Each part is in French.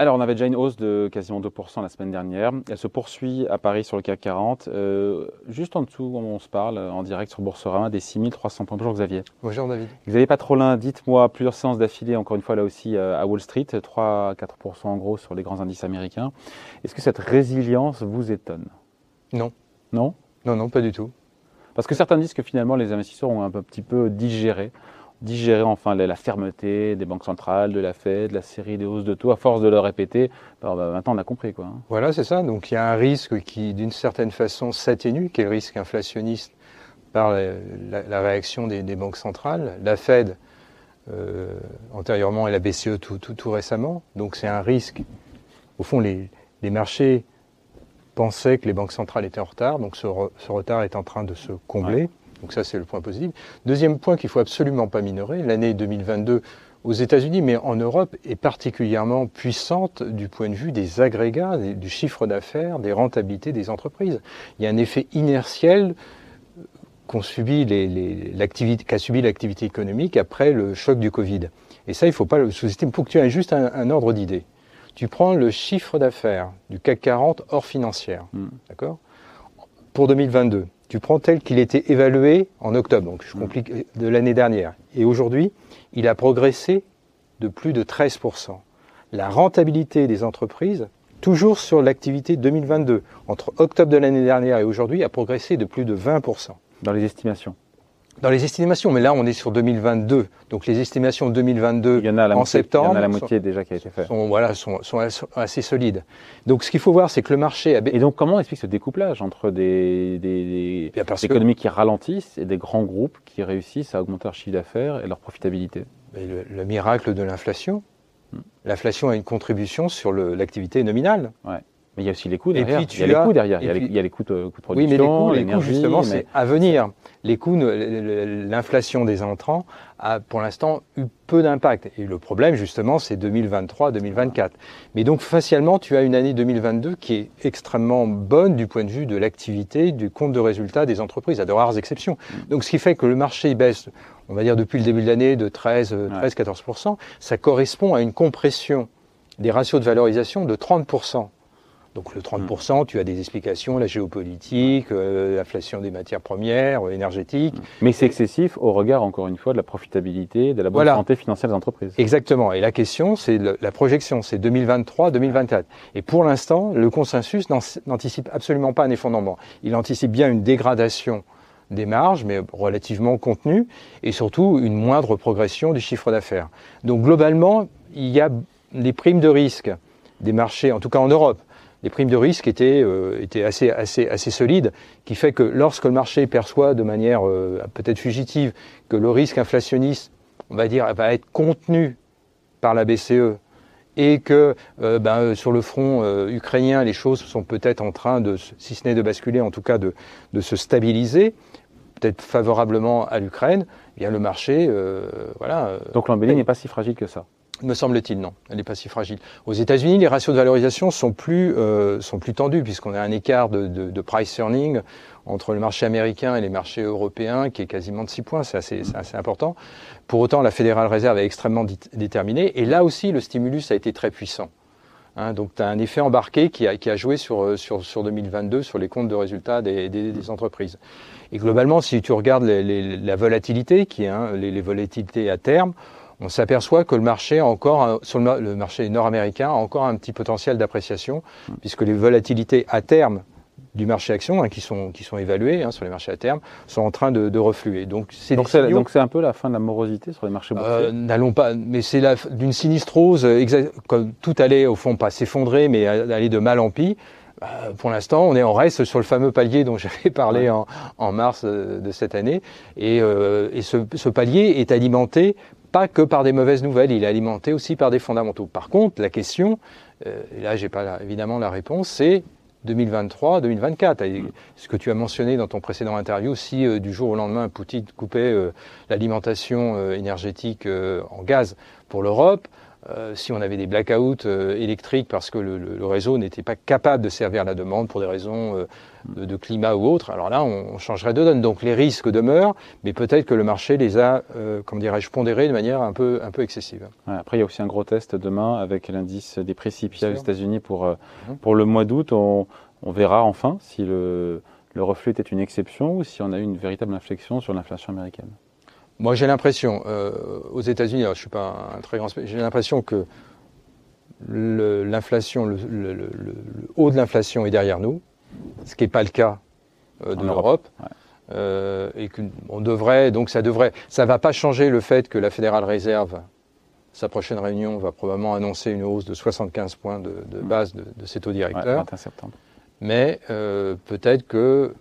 Alors, on avait déjà une hausse de quasiment 2% la semaine dernière. Elle se poursuit à Paris sur le CAC 40. Euh, juste en dessous, on se parle en direct sur Boursorama des 6300 points. Bonjour Xavier. Bonjour David. Xavier Patrolin, dites-moi plusieurs séances d'affilée, encore une fois là aussi euh, à Wall Street, 3-4% en gros sur les grands indices américains. Est-ce que cette résilience vous étonne? Non. Non? Non, non, pas du tout. Parce que certains disent que finalement les investisseurs ont un petit peu digéré digérer enfin la, fermeté des banques centrales, de la Fed, la série des hausses de taux, à force de le répéter, bah, bah, maintenant on a compris. Quoi. Hein. Voilà, c'est ça. Donc il y a un risque qui, d'une certaine façon, s'atténue, qui est le risque inflationniste par la, réaction des, banques centrales. La Fed, euh, antérieurement, et la BCE tout, tout, récemment. Donc c'est un risque. Au fond, les, marchés pensaient que les banques centrales étaient en retard, donc ce, retard est en train de se combler. Donc ça, c'est le point positif. Deuxième point qu'il faut absolument pas minorer, l'année 2022 aux États-Unis, mais en Europe, est particulièrement puissante du point de vue des agrégats, du chiffre d'affaires, des rentabilités des entreprises. Il y a un effet inertiel qu'a subi l'activité économique après le choc du Covid. Et ça, il ne faut pas le sous-estimer. Pour que tu aies juste un, ordre d'idée, tu prends le chiffre d'affaires du CAC 40 hors financière, hmm. d'accord? Pour 2022, tu prends tel qu'il était évalué en octobre, donc je mm. complique, de l'année dernière, et aujourd'hui, il a progressé de plus de 13%. La rentabilité des entreprises, toujours sur l'activité 2022, entre octobre de l'année dernière et aujourd'hui, a progressé de plus de 20%. Dans les estimations dans les estimations, mais là on est sur 2022, donc les estimations 2022 il y en, a en septembre, il y en a la moitié déjà qui a été faite. Sont, voilà, sont, assez solides. Donc ce qu'il faut voir, c'est que le marché a... Et donc comment on explique ce découplage entre des, des, des économies qui ralentissent et des grands groupes qui réussissent à augmenter leur chiffre d'affaires et leur profitabilité? Le, miracle de l'inflation. Hmm. L'inflation a une contribution sur l'activité nominale. Ouais. Mais il y a aussi les coûts derrière. il y a les coûts derrière. Il y, a les, coûts de, production. Oui, mais les coûts, les coûts justement, c'est à venir. Les coûts, l'inflation des entrants a pour l'instant eu peu d'impact. Et le problème, justement, c'est 2023-2024. Mais donc, facialement, tu as une année 2022 qui est extrêmement bonne du point de vue de l'activité, du compte de résultat des entreprises, à de rares exceptions. Donc, ce qui fait que le marché baisse, on va dire, depuis le début de l'année de 13-14%, ça correspond à une compression des ratios de valorisation de 30%. Donc le 30%, tu as des explications, la géopolitique, euh, l'inflation des matières premières, euh, énergétiques. Mais c'est excessif au regard, encore une fois, de la profitabilité, de la bonne santé financière des entreprises. Exactement. Et la question, c'est la projection, c'est 2023-2024. Et pour l'instant, le consensus n'anticipe absolument pas un effondrement. Il anticipe bien une dégradation des marges, mais relativement contenue, et surtout une moindre progression du chiffre d'affaires. Donc globalement, il y a des primes de risque des marchés, en tout cas en Europe, les primes de risque étaient, euh, étaient assez, assez, assez solides, qui fait que lorsque le marché perçoit de manière euh, peut-être fugitive que le risque inflationniste, on va dire, va être contenu par la BCE et que euh, ben, sur le front ukrainien, les choses sont peut-être en train de, si ce n'est de basculer, en tout cas de, de se stabiliser, peut-être favorablement à l'Ukraine, eh bien le marché, voilà. Donc l'embellie n'est pas si fragile que ça. Me semble-t-il, non. Elle n'est pas si fragile. Aux États-Unis, les ratios de valorisation sont plus, euh, sont plus tendus, puisqu'on a un écart de, de, price earning entre le marché américain et les marchés européens qui est quasiment de 6 points. C'est assez, assez, important. Pour autant, la Fédérale Réserve est extrêmement déterminée. Et là aussi, le stimulus a été très puissant. Hein, donc, tu as un effet embarqué qui a, qui a joué sur, euh, sur, sur 2022 sur les comptes de résultats des, des, entreprises. Et globalement, si tu regardes la volatilité, qui est hein, les volatilités à terme, on s'aperçoit que le marché encore, sur le, marché nord-américain, a encore un petit potentiel d'appréciation, puisque les volatilités à terme du marché action, hein, qui, sont, qui sont hein, sur les marchés à terme, sont en train de, de refluer. Donc c'est donc c'est un peu la fin de la morosité sur les marchés boursiers. Euh, N'allons pas, mais c'est d'une sinistrose, comme tout allait au fond pas s'effondrer, mais aller de mal en pis. Euh, pour l'instant, on est en reste sur le fameux palier dont j'avais parlé en, en, mars euh, de cette année, et, euh, et ce, ce, palier est alimenté pas que par des mauvaises nouvelles, il est alimenté aussi par des fondamentaux. Par contre, la question, euh, et là j'ai pas évidemment la réponse, c'est 2023-2024. Ce que tu as mentionné dans ton précédent interview, si euh, du jour au lendemain Poutine coupait euh, l'alimentation énergétique en gaz pour l'Europe, euh, si on avait des blackouts euh, électriques parce que le, le- le réseau n'était pas capable de servir la demande pour des raisons euh, de, de climat ou autre, alors là, on, on changerait de donne. Donc les risques demeurent, mais peut-être que le marché les a, comment dirais-je, pondérés de manière un peu, un peu excessive. Ouais, après, il y a aussi un gros test demain avec l'indice des précipitats aux Bien sûr. États-Unis pour, Mhm. pour le mois d'août. On, on verra enfin si le, le reflux était une exception ou si on a eu une véritable inflexion sur l'inflation américaine. Moi, j'ai l'impression, euh, aux États-Unis, alors, je suis pas un très grand, j'ai l'impression que le- l'inflation, le, le- le- le- le haut de l'inflation est derrière nous, ce qui n'est pas le cas euh, de l'Europe. Ouais. Euh, et qu'on devrait, donc ça devrait, ça va pas changer le fait que la Fédérale Réserve, sa prochaine réunion, va probablement annoncer une hausse de 75 points de, de Mm. base de, de ses taux Ouais, directeurs. 21 septembre. Mais euh, peut-être que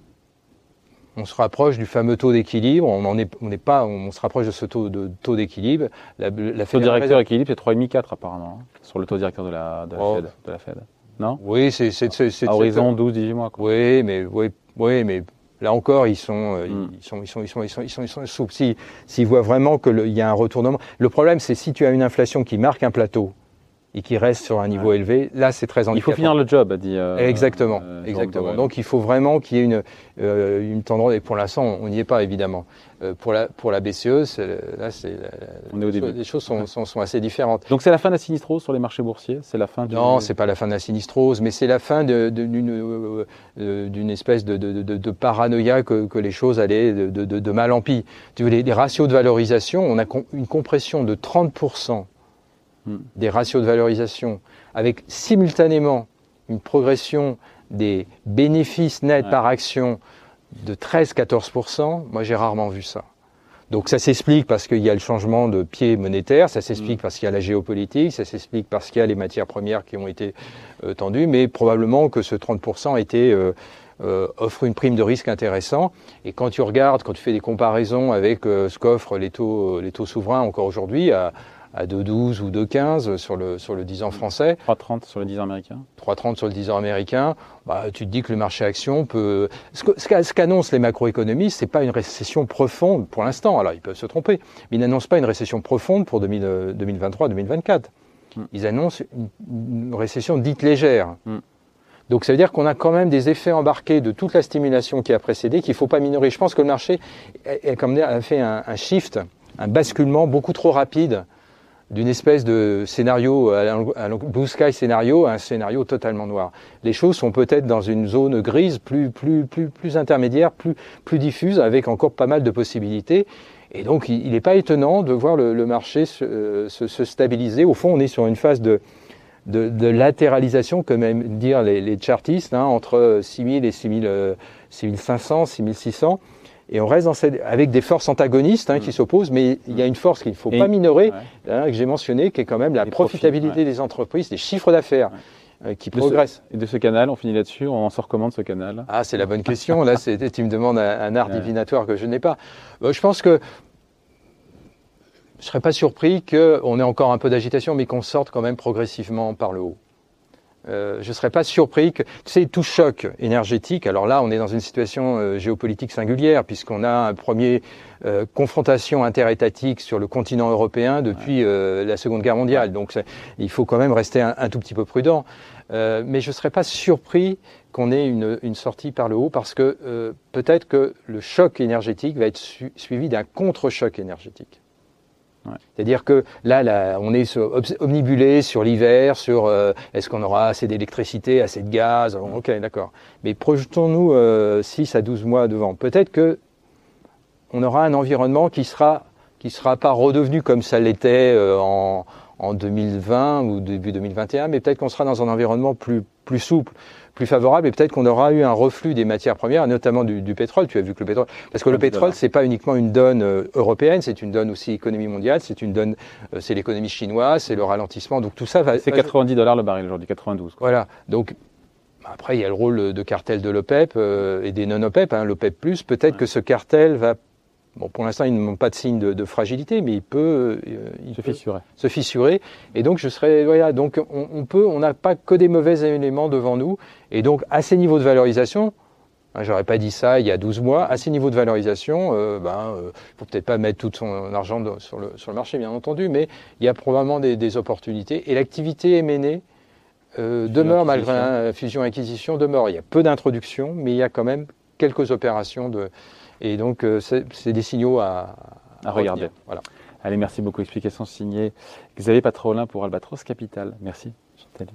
on se rapproche du fameux taux d'équilibre. On en est, on n'est pas, on se rapproche de ce taux de taux d'équilibre. La, la Le taux directeur équilibre, c'est 3,5-4 apparemment, hein, sur le taux directeur de la, de la Oh. Fed. De la Fed. Non? Oui, c'est, c'est, c'est, c'est- À horizon 12-18 mois. Quoi. Oui, mais oui, oui, mais là encore, ils sont, euh, Mm. ils sont, ils sont, ils sont, ils sont, ils sont, ils sont souples. Si- S'ils voient vraiment qu'il y a un retournement. Le problème, c'est si tu as une inflation qui marque un plateau et qui reste sur un niveau Ouais. élevé, là, c'est très Il faut handicapant. finir le job, a dit. euh, exactement, euh, exactement. Donc il faut vraiment qu'il y ait une, euh, une tendance, et pour l'instant on n'y est pas évidemment. Euh, pour, la, pour la BCE, là c'est, On est au début. les choses sont, sont, sont assez différentes. Donc c'est la fin de la sinistrose sur les marchés boursiers? C'est la fin du... Non, c'est pas la fin de la sinistrose, mais c'est la fin d'une d'une espèce de, de- de- de paranoïa que, que les choses allaient de, mal en pis. Tu veux, les, les ratios de valorisation, on a une compression de 30% Des ratios de valorisation, avec simultanément une progression des bénéfices nets Ouais. par action de 13-14%. Moi, j'ai rarement vu ça. Donc ça s'explique parce qu'il y a le changement de pied monétaire, ça s'explique parce qu'il y a la géopolitique, ça s'explique parce qu'il y a les matières premières qui ont été euh, tendues, mais probablement que ce 30% était, euh, euh, offre une prime de risque intéressant. Et quand tu regardes, quand tu fais des comparaisons avec euh, ce qu'offrent les taux, les taux souverains encore aujourd'hui à, à 2,12 ou 2,15 sur le, sur le 10 ans français, 3,30 sur le 10 ans américain 3,30 sur le 10 ans américain, bah, tu te dis que le marché action peut. Ce qu'annoncent les macroéconomistes, c'est pas une récession profonde pour l'instant. Alors ils peuvent se tromper, mais ils n'annoncent pas une récession profonde pour 2023-2024. Mm. Ils annoncent une, une récession dite légère. Mm. Donc ça veut dire qu'on a quand même des effets embarqués de toute la stimulation qui a précédé qu'il ne faut pas minorer. Je pense que le marché a, fait un, un shift, un basculement beaucoup trop rapide d'une espèce de scénario, la blue sky scénario, à un scénario totalement noir. Les choses sont peut-être dans une zone grise plus, plus, plus, plus intermédiaire, plus, plus diffuse, avec encore pas mal de possibilités. Et donc, il n'est pas étonnant de voir le, le marché se, euh, se- se stabiliser. Au fond, on est sur une phase de, de, de latéralisation, comme aiment dire les, les chartistes, hein, entre 6000 et 6000, euh, 6500, 6600. Et on reste dans cette, avec des forces antagonistes hein, qui s'opposent, mais il y a une force qu'il ne faut Et- pas minorer, Ouais. hein, que j'ai mentionné, qui est quand même la Les profitabilité ouais. des entreprises, des chiffres d'affaires euh, qui De ce- de ce canal, on finit là-dessus, on en sort comment de ce canal? Ah, c'est la bonne question. Là, tu me demandes un, un art Ouais. divinatoire que je n'ai pas. Euh, je pense que je ne serais pas surpris qu'on ait encore un peu d'agitation, mais qu'on sorte quand même progressivement par le haut. Euh, je ne serais pas surpris que, tu sais, tout choc énergétique, alors là, on est dans une situation euh, géopolitique singulière, puisqu'on a un premier euh, confrontation interétatique sur le continent européen depuis euh, la Seconde Guerre mondiale. Donc, il faut quand même rester un, un tout petit peu prudent. Mais je ne serais pas surpris qu'on ait une, une sortie par le haut, parce que peut-être que le choc énergétique va être su- suivi d'un contre-choc énergétique. C'est-à-dire que là, on est omnibulé sur l'hiver, sur euh, est-ce qu'on aura assez d'électricité, assez de gaz. Ok, d'accord. Mais projetons-nous euh, 6 à 12 mois devant. Peut-être que on aura un environnement qui sera sera pas redevenu comme ça l'était euh, en, en 2020 ou début 2021, mais peut-être qu'on sera dans un environnement plus souple, plus favorable, et peut-être qu'on aura eu un reflux des matières premières, notamment du, du pétrole. Tu as vu que le pétrole, parce que le 90 pétrole, c'est pas uniquement une donne euh, européenne, c'est une donne aussi économie mondiale, c'est une donne, euh, c'est l'économie chinoise, c'est le ralentissement. Donc tout ça va. C'est va- 90 dollars le baril aujourd'hui, 92. quoi. voilà. Donc après, il y a le rôle de cartel de l'OPEP euh, et des non-OPEP, hein, l'OPEP+. Peut-être que ce cartel va... Bon, pour l'instant, il ne montre pas de signe de, de fragilité, mais il peut, euh, il Se peut fissurer. se fissurer. Et donc, je serais... Voilà, donc on, on peut... On n'a pas que des mauvais éléments devant nous. Et donc, à ces niveaux de valorisation, Hein, J'aurais pas dit ça il y a 12 mois. À ces niveaux de valorisation, euh, ben, euh, faut peut-être pas mettre tout son argent de- sur, le, sur le marché, bien entendu, mais il y a probablement des, des opportunités. Et l'activité M&A euh, demeure, malgré la fusion-acquisition, demeure. Il y a peu d'introductions, mais il y a quand même quelques opérations. De, et donc, euh, c'est des signaux à, À regarder. retenir. Voilà. Allez, merci beaucoup. Explication signée Xavier Patrolin pour Albatros Capital. Merci. Salut.